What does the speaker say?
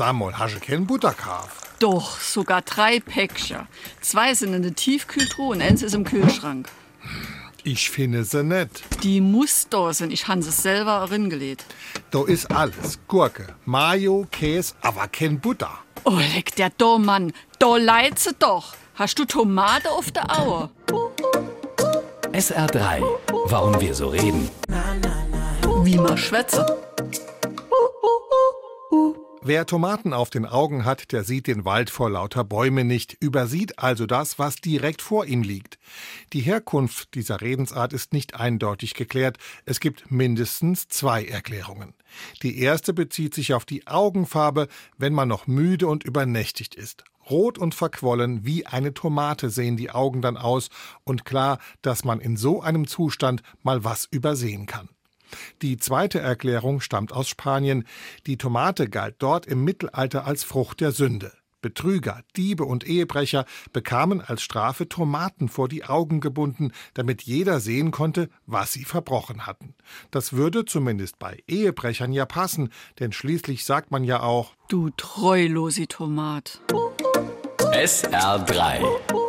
Samuel, hast du kein Butterkaf? Doch, sogar drei Päckchen. Zwei sind in der Tiefkühltruhe und eins ist im Kühlschrank. Ich finde sie nicht. Die muss da sein. Ich habe sie selber reingelegt. Da ist alles. Gurke, Mayo, Käse, aber kein Butter. Oh, leck der da, Mann. Da leid sie doch. Hast du Tomate auf der Aue? SR3. Warum wir so reden. Wie man schwätze. Wer Tomaten auf den Augen hat, der sieht den Wald vor lauter Bäume nicht, übersieht also das, was direkt vor ihm liegt. Die Herkunft dieser Redensart ist nicht eindeutig geklärt. Es gibt mindestens zwei Erklärungen. Die erste bezieht sich auf die Augenfarbe, wenn man noch müde und übernächtigt ist. Rot und verquollen wie eine Tomate sehen die Augen dann aus und klar, dass man in so einem Zustand mal was übersehen kann. Die zweite Erklärung stammt aus Spanien. Die Tomate galt dort im Mittelalter als Frucht der Sünde. Betrüger, Diebe und Ehebrecher bekamen als Strafe Tomaten vor die Augen gebunden, damit jeder sehen konnte, was sie verbrochen hatten. Das würde zumindest bei Ehebrechern ja passen, denn schließlich sagt man ja auch Du treulosi Tomat. SR3.